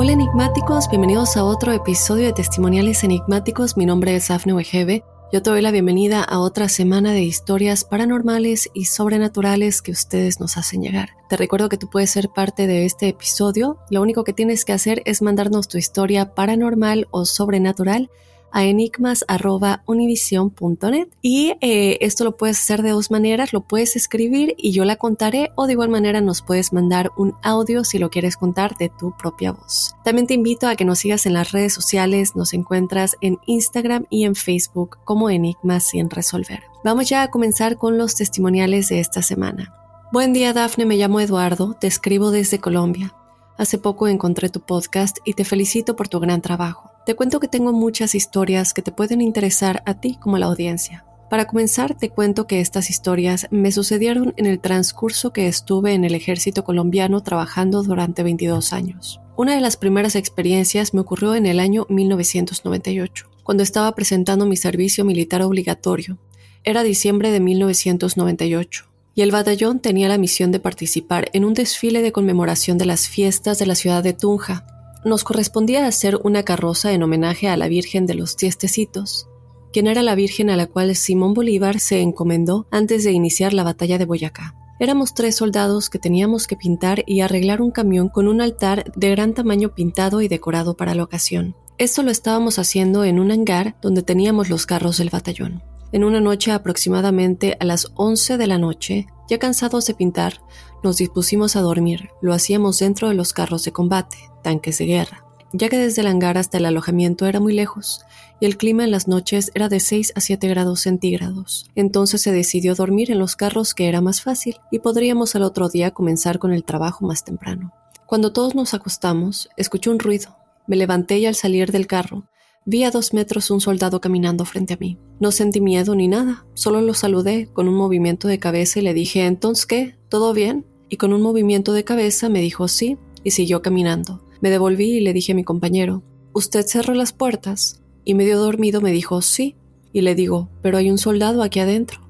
Hola enigmáticos, bienvenidos a otro episodio de Testimoniales Enigmáticos. Mi nombre es Afne Wegebe. Yo te doy la bienvenida a otra semana de historias paranormales y sobrenaturales que ustedes nos hacen llegar. Te recuerdo que tú puedes ser parte de este episodio. Lo único que tienes que hacer es mandarnos tu historia paranormal o sobrenatural a enigmas.univision.net y eh, esto lo puedes hacer de dos maneras, lo puedes escribir y yo la contaré o de igual manera nos puedes mandar un audio si lo quieres contar de tu propia voz. También te invito a que nos sigas en las redes sociales, nos encuentras en Instagram y en Facebook como Enigmas sin resolver. Vamos ya a comenzar con los testimoniales de esta semana. Buen día Dafne, me llamo Eduardo, te escribo desde Colombia. Hace poco encontré tu podcast y te felicito por tu gran trabajo. Te cuento que tengo muchas historias que te pueden interesar a ti como a la audiencia. Para comenzar, te cuento que estas historias me sucedieron en el transcurso que estuve en el ejército colombiano trabajando durante 22 años. Una de las primeras experiencias me ocurrió en el año 1998, cuando estaba presentando mi servicio militar obligatorio. Era diciembre de 1998 y el batallón tenía la misión de participar en un desfile de conmemoración de las fiestas de la ciudad de Tunja. Nos correspondía hacer una carroza en homenaje a la Virgen de los Tiestecitos, quien era la Virgen a la cual Simón Bolívar se encomendó antes de iniciar la batalla de Boyacá. Éramos tres soldados que teníamos que pintar y arreglar un camión con un altar de gran tamaño pintado y decorado para la ocasión. Esto lo estábamos haciendo en un hangar donde teníamos los carros del batallón. En una noche aproximadamente a las 11 de la noche, ya cansados de pintar, nos dispusimos a dormir. Lo hacíamos dentro de los carros de combate, tanques de guerra, ya que desde el hangar hasta el alojamiento era muy lejos y el clima en las noches era de 6 a 7 grados centígrados. Entonces se decidió dormir en los carros que era más fácil y podríamos al otro día comenzar con el trabajo más temprano. Cuando todos nos acostamos, escuché un ruido. Me levanté y al salir del carro Vi a dos metros un soldado caminando frente a mí. No sentí miedo ni nada, solo lo saludé con un movimiento de cabeza y le dije, ¿entonces qué? ¿Todo bien? Y con un movimiento de cabeza me dijo sí y siguió caminando. Me devolví y le dije a mi compañero, ¿usted cerró las puertas? Y medio dormido me dijo sí. Y le digo, pero hay un soldado aquí adentro.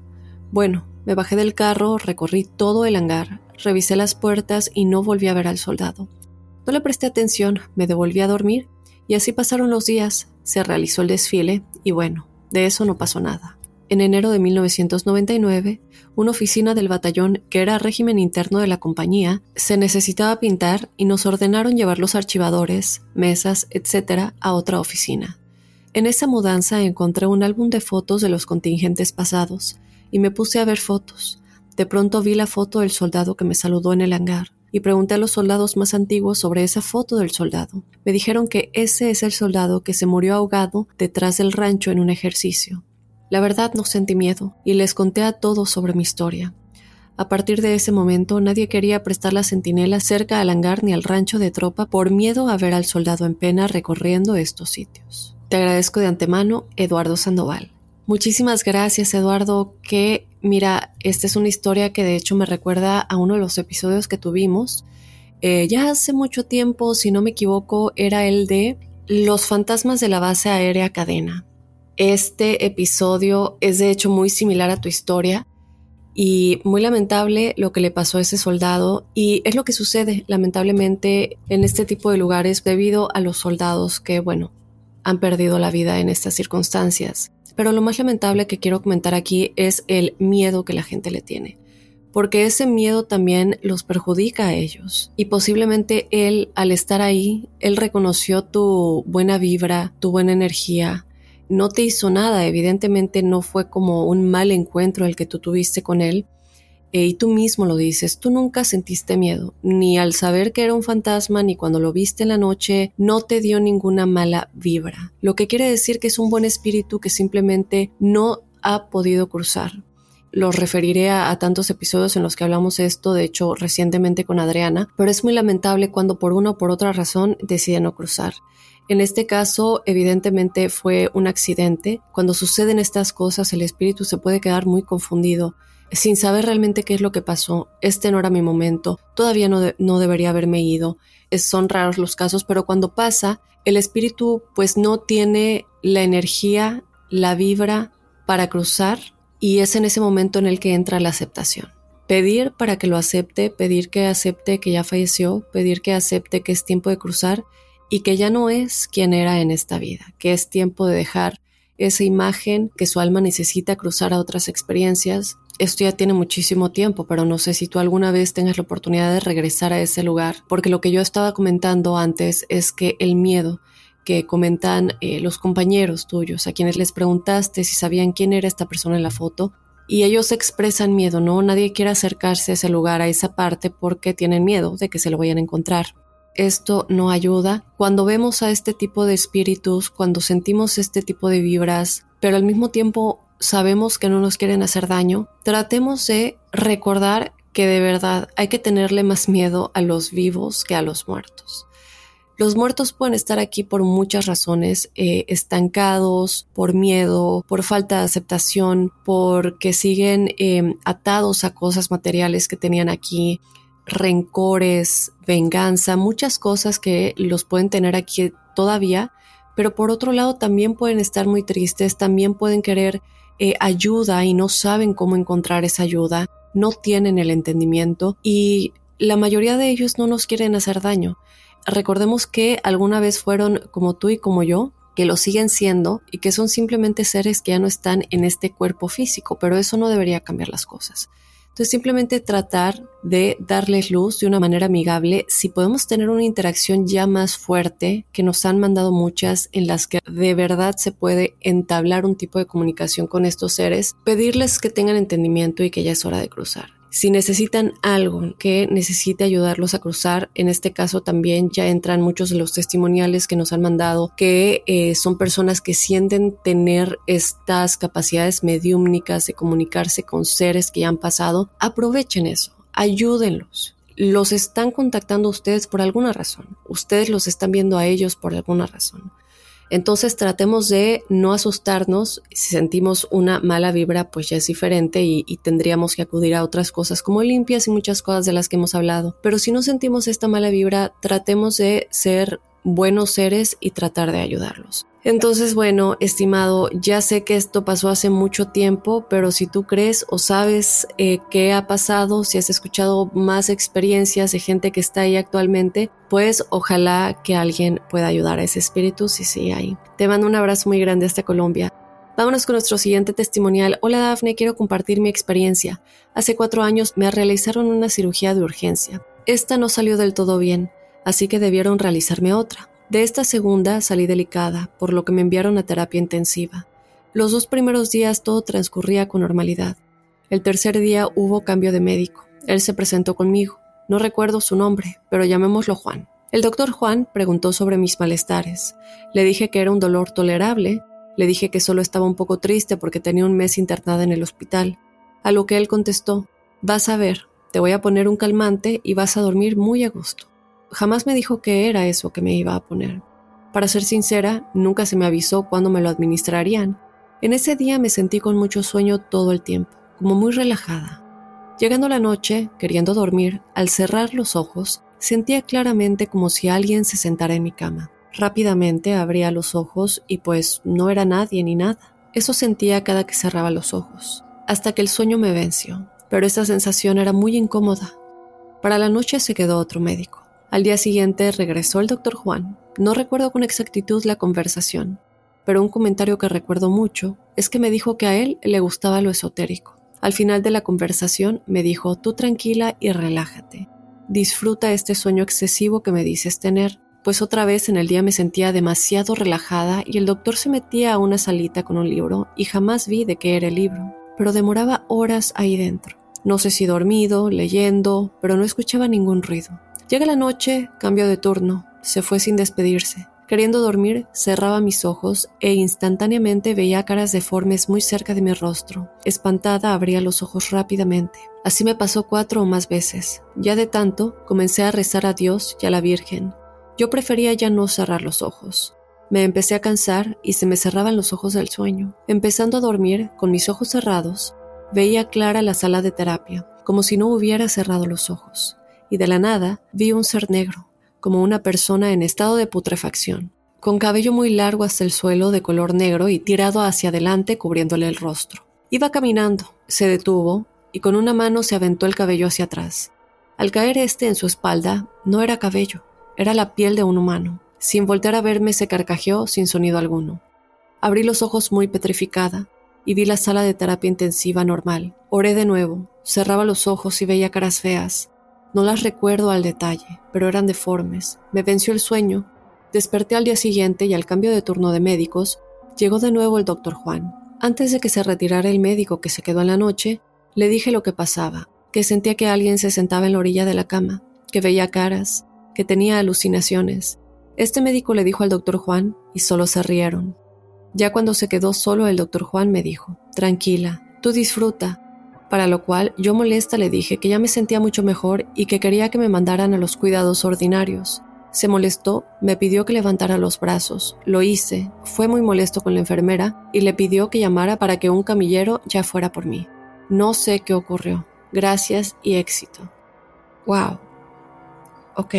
Bueno, me bajé del carro, recorrí todo el hangar, revisé las puertas y no volví a ver al soldado. No le presté atención, me devolví a dormir y así pasaron los días, se realizó el desfile y bueno, de eso no pasó nada. en enero de 1999, una oficina del batallón, que era régimen interno de la compañía, se necesitaba pintar y nos ordenaron llevar los archivadores, mesas, etc. a otra oficina. En esa mudanza encontré un álbum de fotos de los contingentes pasados y me puse a ver fotos. De pronto vi la foto del soldado que me saludó en el hangar y pregunté a los soldados más antiguos sobre esa foto del soldado. Me dijeron que ese es el soldado que se murió ahogado detrás del rancho en un ejercicio. La verdad no sentí miedo y les conté a todos sobre mi historia. A partir de ese momento nadie quería prestar la centinela cerca al hangar ni al rancho de tropa por miedo a ver al soldado en pena recorriendo estos sitios. Te agradezco de antemano, Eduardo Sandoval. Muchísimas gracias, Eduardo, que mira, esta es una historia que de hecho me recuerda a uno de los episodios que tuvimos. Eh, ya hace mucho tiempo, si no me equivoco, era el de los fantasmas de la base aérea cadena. Este episodio es de hecho muy similar a tu historia y muy lamentable lo que le pasó a ese soldado y es lo que sucede lamentablemente en este tipo de lugares debido a los soldados que, bueno, han perdido la vida en estas circunstancias. Pero lo más lamentable que quiero comentar aquí es el miedo que la gente le tiene porque ese miedo también los perjudica a ellos. Y posiblemente él, al estar ahí, él reconoció tu buena vibra, tu buena energía, no te hizo nada, evidentemente no fue como un mal encuentro el que tú tuviste con él. Eh, y tú mismo lo dices, tú nunca sentiste miedo, ni al saber que era un fantasma, ni cuando lo viste en la noche, no te dio ninguna mala vibra. Lo que quiere decir que es un buen espíritu que simplemente no ha podido cruzar. Los referiré a, a, tantos episodios en los que hablamos esto, de hecho recientemente con Adriana, pero es muy lamentable cuando por una o por otra razón decide no cruzar. En este caso, evidentemente fue un accidente. Cuando suceden estas cosas, el espíritu se puede quedar muy confundido, sin saber realmente qué es lo que pasó. Este no era mi momento, todavía no, debería haberme ido. Son raros los casos, pero cuando pasa, el espíritu pues no tiene la energía, la vibra para cruzar y es en ese momento en el que entra la aceptación. Pedir para que lo acepte, pedir que acepte que ya falleció, pedir que acepte que es tiempo de cruzar y que ya no es quien era en esta vida, que es tiempo de dejar esa imagen que su alma necesita cruzar a otras experiencias. Esto ya tiene muchísimo tiempo, pero no sé si tú alguna vez tengas la oportunidad de regresar a ese lugar, porque lo que yo estaba comentando antes es que el miedo que comentan eh, los compañeros tuyos, a quienes les preguntaste si sabían quién era esta persona en la foto, y ellos expresan miedo, ¿no? Nadie quiere acercarse a ese lugar, a esa parte, porque tienen miedo de que se lo vayan a encontrar esto no ayuda. Cuando vemos a este tipo de espíritus, cuando sentimos este tipo de vibras, pero al mismo tiempo sabemos que no nos quieren hacer daño, tratemos de recordar que de verdad hay que tenerle más miedo a los vivos que a los muertos. Los muertos pueden estar aquí por muchas razones, eh, estancados, por miedo, por falta de aceptación, porque siguen eh, atados a cosas materiales que tenían aquí, rencores, venganza, muchas cosas que los pueden tener aquí todavía, pero por otro lado también pueden estar muy tristes, también pueden querer eh, ayuda y no saben cómo encontrar esa ayuda, no tienen el entendimiento y la mayoría de ellos no nos quieren hacer daño. Recordemos que alguna vez fueron como tú y como yo, que lo siguen siendo y que son simplemente seres que ya no están en este cuerpo físico, pero eso no debería cambiar las cosas. Entonces simplemente tratar de darles luz de una manera amigable. Si podemos tener una interacción ya más fuerte, que nos han mandado muchas en las que de verdad se puede entablar un tipo de comunicación con estos seres, pedirles que tengan entendimiento y que ya es hora de cruzar. Si necesitan algo que necesite ayudarlos a cruzar, en este caso también ya entran muchos de los testimoniales que nos han mandado, que eh, son personas que sienten tener estas capacidades mediúmnicas de comunicarse con seres que ya han pasado, aprovechen eso, ayúdenlos. Los están contactando ustedes por alguna razón, ustedes los están viendo a ellos por alguna razón. Entonces tratemos de no asustarnos. Si sentimos una mala vibra, pues ya es diferente y, tendríamos que acudir a otras cosas como limpias y muchas cosas de las que hemos hablado. Pero si no sentimos esta mala vibra, tratemos de ser buenos seres y tratar de ayudarlos. Entonces, bueno, estimado, ya sé que esto pasó hace mucho tiempo, pero si tú crees o sabes eh, qué ha pasado, si has escuchado más experiencias de gente que está ahí actualmente, pues ojalá que alguien pueda ayudar a ese espíritu si sí hay. Te mando un abrazo muy grande hasta Colombia. Vámonos con nuestro siguiente testimonial. Hola Dafne, quiero compartir mi experiencia. Hace cuatro años me realizaron una cirugía de urgencia. Esta no salió del todo bien, así que debieron realizarme otra. De esta segunda salí delicada, por lo que me enviaron a terapia intensiva. Los dos primeros días todo transcurría con normalidad. El tercer día hubo cambio de médico. Él se presentó conmigo. No recuerdo su nombre, pero llamémoslo Juan. El doctor Juan preguntó sobre mis malestares. Le dije que era un dolor tolerable le dije que solo estaba un poco triste porque tenía un mes internada en el hospital, a lo que él contestó, vas a ver, te voy a poner un calmante y vas a dormir muy a gusto. Jamás me dijo que era eso que me iba a poner. Para ser sincera, nunca se me avisó cuándo me lo administrarían. En ese día me sentí con mucho sueño todo el tiempo, como muy relajada. Llegando la noche, queriendo dormir, al cerrar los ojos, sentía claramente como si alguien se sentara en mi cama. Rápidamente abría los ojos y pues no era nadie ni nada. Eso sentía cada que cerraba los ojos, hasta que el sueño me venció, pero esa sensación era muy incómoda. Para la noche se quedó otro médico. Al día siguiente regresó el doctor Juan. No recuerdo con exactitud la conversación, pero un comentario que recuerdo mucho es que me dijo que a él le gustaba lo esotérico. Al final de la conversación me dijo, tú tranquila y relájate. Disfruta este sueño excesivo que me dices tener pues otra vez en el día me sentía demasiado relajada y el doctor se metía a una salita con un libro y jamás vi de qué era el libro, pero demoraba horas ahí dentro. No sé si dormido, leyendo, pero no escuchaba ningún ruido. Llega la noche, cambio de turno, se fue sin despedirse. Queriendo dormir, cerraba mis ojos e instantáneamente veía caras deformes muy cerca de mi rostro. Espantada, abría los ojos rápidamente. Así me pasó cuatro o más veces. Ya de tanto, comencé a rezar a Dios y a la Virgen, yo prefería ya no cerrar los ojos. Me empecé a cansar y se me cerraban los ojos del sueño. Empezando a dormir, con mis ojos cerrados, veía clara la sala de terapia, como si no hubiera cerrado los ojos. Y de la nada vi un ser negro, como una persona en estado de putrefacción, con cabello muy largo hasta el suelo de color negro y tirado hacia adelante cubriéndole el rostro. Iba caminando, se detuvo y con una mano se aventó el cabello hacia atrás. Al caer este en su espalda, no era cabello, era la piel de un humano. Sin voltear a verme se carcajeó sin sonido alguno. Abrí los ojos muy petrificada y vi la sala de terapia intensiva normal. Oré de nuevo, cerraba los ojos y veía caras feas. No las recuerdo al detalle, pero eran deformes. Me venció el sueño. Desperté al día siguiente y al cambio de turno de médicos, llegó de nuevo el doctor Juan. Antes de que se retirara el médico que se quedó en la noche, le dije lo que pasaba, que sentía que alguien se sentaba en la orilla de la cama, que veía caras, que tenía alucinaciones. Este médico le dijo al doctor Juan y solo se rieron. Ya cuando se quedó solo el doctor Juan me dijo, tranquila, tú disfruta. Para lo cual yo molesta le dije que ya me sentía mucho mejor y que quería que me mandaran a los cuidados ordinarios. Se molestó, me pidió que levantara los brazos. Lo hice, fue muy molesto con la enfermera y le pidió que llamara para que un camillero ya fuera por mí. No sé qué ocurrió. Gracias y éxito. Wow ok,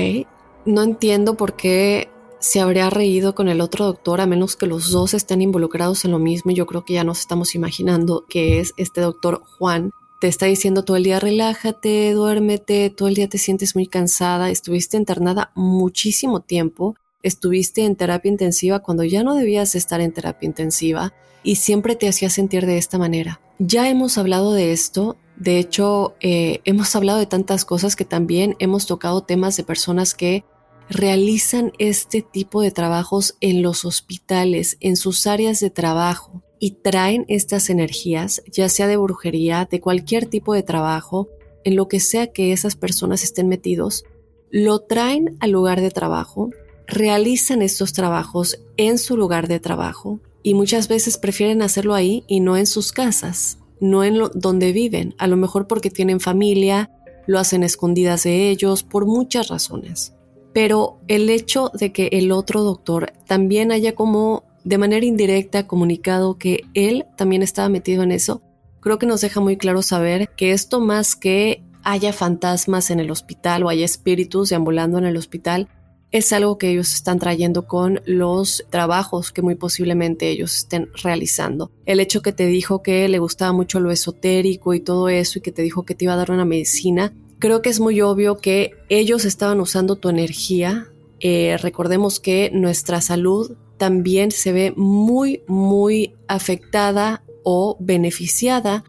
no entiendo por qué se habría reído con el otro doctor a menos que los dos estén involucrados en lo mismo. Yo creo que ya nos estamos imaginando que es este doctor Juan. Te está diciendo todo el día relájate, duérmete, todo el día te sientes muy cansada, estuviste internada muchísimo tiempo, estuviste en terapia intensiva cuando ya no debías estar en terapia intensiva y siempre te hacía sentir de esta manera. Ya hemos hablado de esto de hecho, eh, hemos hablado de tantas cosas que también hemos tocado temas de personas que realizan este tipo de trabajos en los hospitales, en sus áreas de trabajo y traen estas energías, ya sea de brujería, de cualquier tipo de trabajo, en lo que sea que esas personas estén metidos, lo traen al lugar de trabajo, realizan estos trabajos en su lugar de trabajo y muchas veces prefieren hacerlo ahí y no en sus casas no en donde viven, a lo mejor porque tienen familia, lo hacen escondidas de ellos, por muchas razones. Pero el hecho de que el otro doctor también haya como de manera indirecta comunicado que él también estaba metido en eso, creo que nos deja muy claro saber que esto más que haya fantasmas en el hospital o haya espíritus deambulando en el hospital, es algo que ellos están trayendo con los trabajos que muy posiblemente ellos estén realizando. El hecho que te dijo que le gustaba mucho lo esotérico y todo eso y que te dijo que te iba a dar una medicina, creo que es muy obvio que ellos estaban usando tu energía. Eh, recordemos que nuestra salud también se ve muy, muy afectada o beneficiada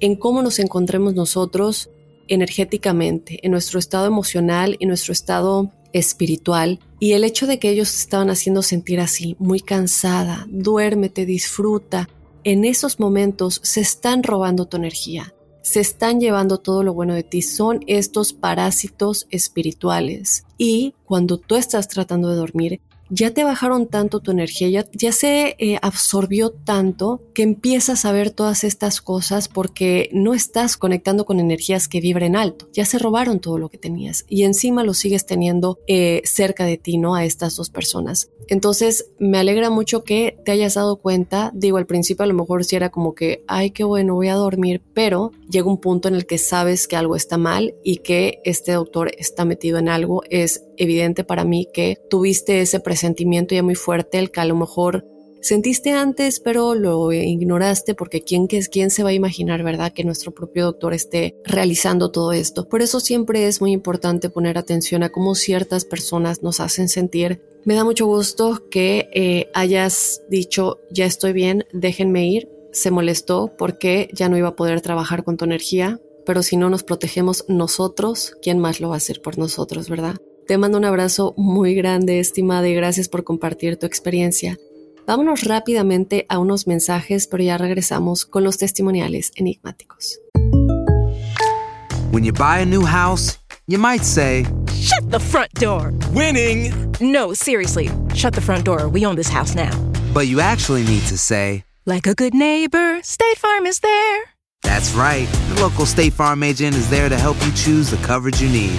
en cómo nos encontremos nosotros energéticamente, en nuestro estado emocional y nuestro estado espiritual. Y el hecho de que ellos estaban haciendo sentir así, muy cansada, duérmete, disfruta, en esos momentos se están robando tu energía, se están llevando todo lo bueno de ti, son estos parásitos espirituales. Y cuando tú estás tratando de dormir, ya te bajaron tanto tu energía, ya, se eh, absorbió tanto que empiezas a ver todas estas cosas porque no estás conectando con energías que vibren alto. Ya se robaron todo lo que tenías y encima lo sigues teniendo eh, cerca de ti, ¿no? A estas dos personas. Entonces, me alegra mucho que te hayas dado cuenta. Digo, al principio a lo mejor sí era como que, ay, qué bueno, voy a dormir, pero llega un punto en el que sabes que algo está mal y que este doctor está metido en algo. Es evidente para mí que tuviste ese presentimiento ya muy fuerte, el que a lo mejor sentiste antes, pero lo ignoraste porque ¿quién, quién se va a imaginar, verdad, que nuestro propio doctor esté realizando todo esto. Por eso siempre es muy importante poner atención a cómo ciertas personas nos hacen sentir. Me da mucho gusto que eh, hayas dicho, ya estoy bien, déjenme ir. Se molestó porque ya no iba a poder trabajar con tu energía, pero si no nos protegemos nosotros, ¿quién más lo va a hacer por nosotros, verdad? Te mando un abrazo muy grande, estimada, y gracias por compartir tu experiencia. Vámonos rápidamente a unos mensajes, pero ya regresamos con los testimoniales enigmáticos. When you buy a new house, you might say, Shut the front door! Winning! No, seriously, shut the front door. We own this house now. But you actually need to say, Like a good neighbor, State Farm is there. That's right. The local State Farm agent is there to help you choose the coverage you need.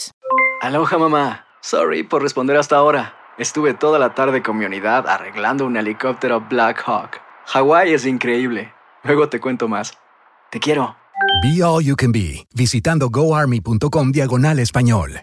Aloha mamá. Sorry por responder hasta ahora. Estuve toda la tarde con mi unidad arreglando un helicóptero Black Hawk. Hawái es increíble. Luego te cuento más. Te quiero. Be All You Can Be, visitando goarmy.com diagonal español.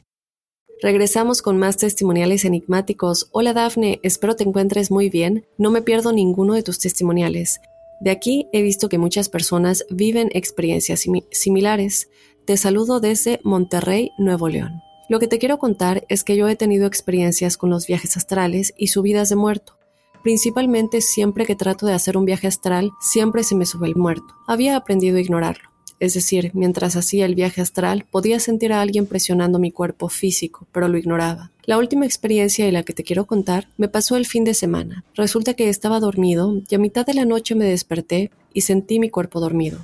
Regresamos con más testimoniales enigmáticos. Hola Dafne, espero te encuentres muy bien. No me pierdo ninguno de tus testimoniales. De aquí he visto que muchas personas viven experiencias similares. Te saludo desde Monterrey, Nuevo León. Lo que te quiero contar es que yo he tenido experiencias con los viajes astrales y subidas de muerto. Principalmente siempre que trato de hacer un viaje astral, siempre se me sube el muerto. Había aprendido a ignorarlo. Es decir, mientras hacía el viaje astral, podía sentir a alguien presionando mi cuerpo físico, pero lo ignoraba. La última experiencia y la que te quiero contar me pasó el fin de semana. Resulta que estaba dormido y a mitad de la noche me desperté y sentí mi cuerpo dormido.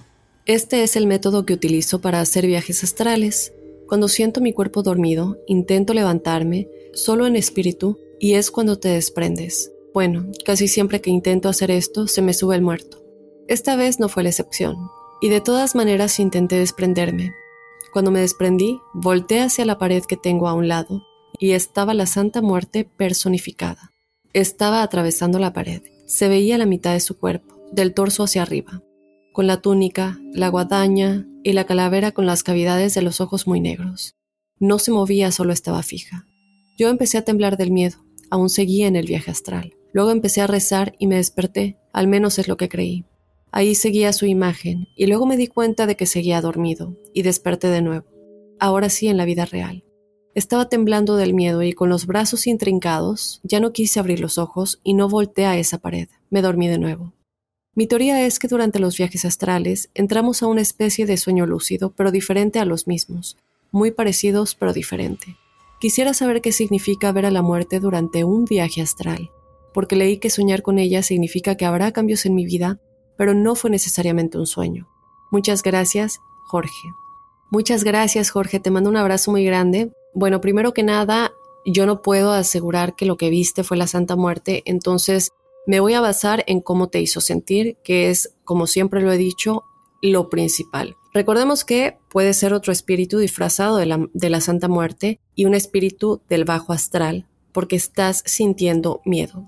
Este es el método que utilizo para hacer viajes astrales. Cuando siento mi cuerpo dormido, intento levantarme, solo en espíritu, y es cuando te desprendes. Bueno, casi siempre que intento hacer esto, se me sube el muerto. Esta vez no fue la excepción, y de todas maneras intenté desprenderme. Cuando me desprendí, volteé hacia la pared que tengo a un lado, y estaba la Santa Muerte personificada. Estaba atravesando la pared. Se veía la mitad de su cuerpo, del torso hacia arriba con la túnica, la guadaña y la calavera con las cavidades de los ojos muy negros. No se movía, solo estaba fija. Yo empecé a temblar del miedo, aún seguía en el viaje astral. Luego empecé a rezar y me desperté, al menos es lo que creí. Ahí seguía su imagen, y luego me di cuenta de que seguía dormido, y desperté de nuevo. Ahora sí en la vida real. Estaba temblando del miedo y con los brazos intrincados, ya no quise abrir los ojos y no volteé a esa pared. Me dormí de nuevo. Mi teoría es que durante los viajes astrales entramos a una especie de sueño lúcido, pero diferente a los mismos, muy parecidos pero diferente. Quisiera saber qué significa ver a la muerte durante un viaje astral, porque leí que soñar con ella significa que habrá cambios en mi vida, pero no fue necesariamente un sueño. Muchas gracias, Jorge. Muchas gracias, Jorge. Te mando un abrazo muy grande. Bueno, primero que nada, yo no puedo asegurar que lo que viste fue la Santa Muerte, entonces Me voy a basar en cómo te hizo sentir, que es, como siempre lo he dicho, lo principal. Recordemos que puede ser otro espíritu disfrazado de la, Santa Muerte y un espíritu del bajo astral, porque estás sintiendo miedo.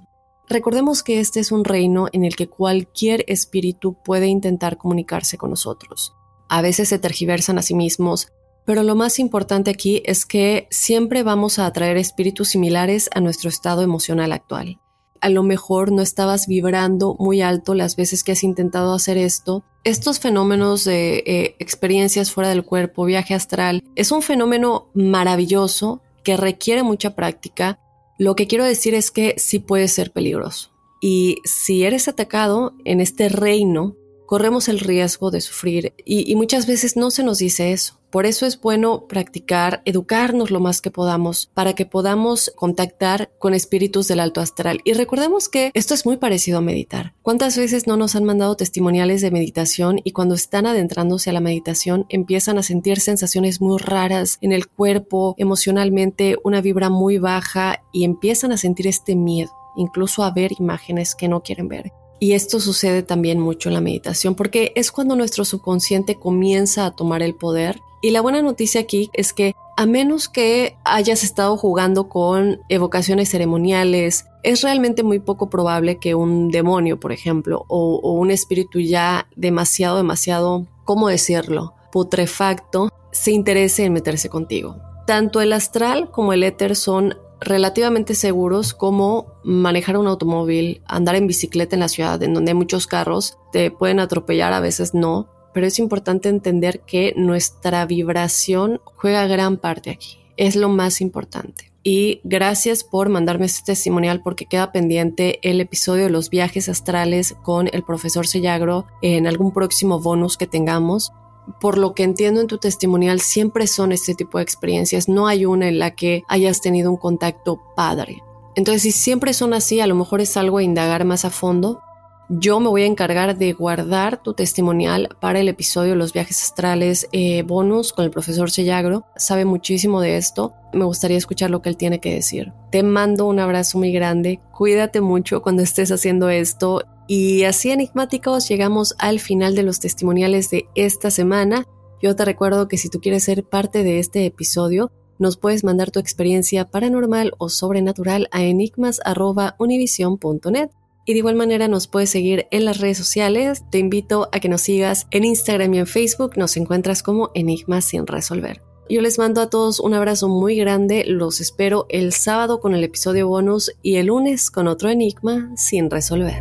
Recordemos que este es un reino en el que cualquier espíritu puede intentar comunicarse con nosotros. A veces se tergiversan a sí mismos, pero lo más importante aquí es que siempre vamos a atraer espíritus similares a nuestro estado emocional actual. A lo mejor no estabas vibrando muy alto las veces que has intentado hacer esto. Estos fenómenos de eh, experiencias fuera del cuerpo, viaje astral, es un fenómeno maravilloso que requiere mucha práctica lo que quiero decir es que sí puede ser peligroso. Y si eres atacado en este reino, corremos el riesgo de sufrir y, muchas veces no se nos dice eso. Por eso es bueno practicar, educarnos lo más que podamos para que podamos contactar con espíritus del alto astral. Y recordemos que esto es muy parecido a meditar. ¿Cuántas veces no nos han mandado testimoniales de meditación y cuando están adentrándose a la meditación empiezan a sentir sensaciones muy raras en el cuerpo, emocionalmente una vibra muy baja y empiezan a sentir este miedo, incluso a ver imágenes que no quieren ver? Y esto sucede también mucho en la meditación porque es cuando nuestro subconsciente comienza a tomar el poder. Y la buena noticia aquí es que a menos que hayas estado jugando con evocaciones ceremoniales, es realmente muy poco probable que un demonio, por ejemplo, o, un espíritu ya demasiado, demasiado, ¿cómo decirlo?, putrefacto, se interese en meterse contigo. Tanto el astral como el éter son relativamente seguros como manejar un automóvil, andar en bicicleta en la ciudad en donde hay muchos carros, te pueden atropellar, a veces no, pero es importante entender que nuestra vibración juega gran parte aquí, es lo más importante. Y gracias por mandarme este testimonial porque queda pendiente el episodio de los viajes astrales con el profesor Sellagro en algún próximo bonus que tengamos por lo que entiendo en tu testimonial, siempre son este tipo de experiencias. No hay una en la que hayas tenido un contacto padre. Entonces, si siempre son así, a lo mejor es algo a indagar más a fondo. Yo me voy a encargar de guardar tu testimonial para el episodio Los viajes astrales eh, bonus con el profesor Sellagro. Sabe muchísimo de esto. Me gustaría escuchar lo que él tiene que decir. Te mando un abrazo muy grande. Cuídate mucho cuando estés haciendo esto y así enigmáticos llegamos al final de los testimoniales de esta semana. Yo te recuerdo que si tú quieres ser parte de este episodio, nos puedes mandar tu experiencia paranormal o sobrenatural a enigmas.univision.net. Y de igual manera nos puedes seguir en las redes sociales. Te invito a que nos sigas en Instagram y en Facebook. Nos encuentras como Enigmas sin resolver. Yo les mando a todos un abrazo muy grande. Los espero el sábado con el episodio bonus y el lunes con otro enigma sin resolver.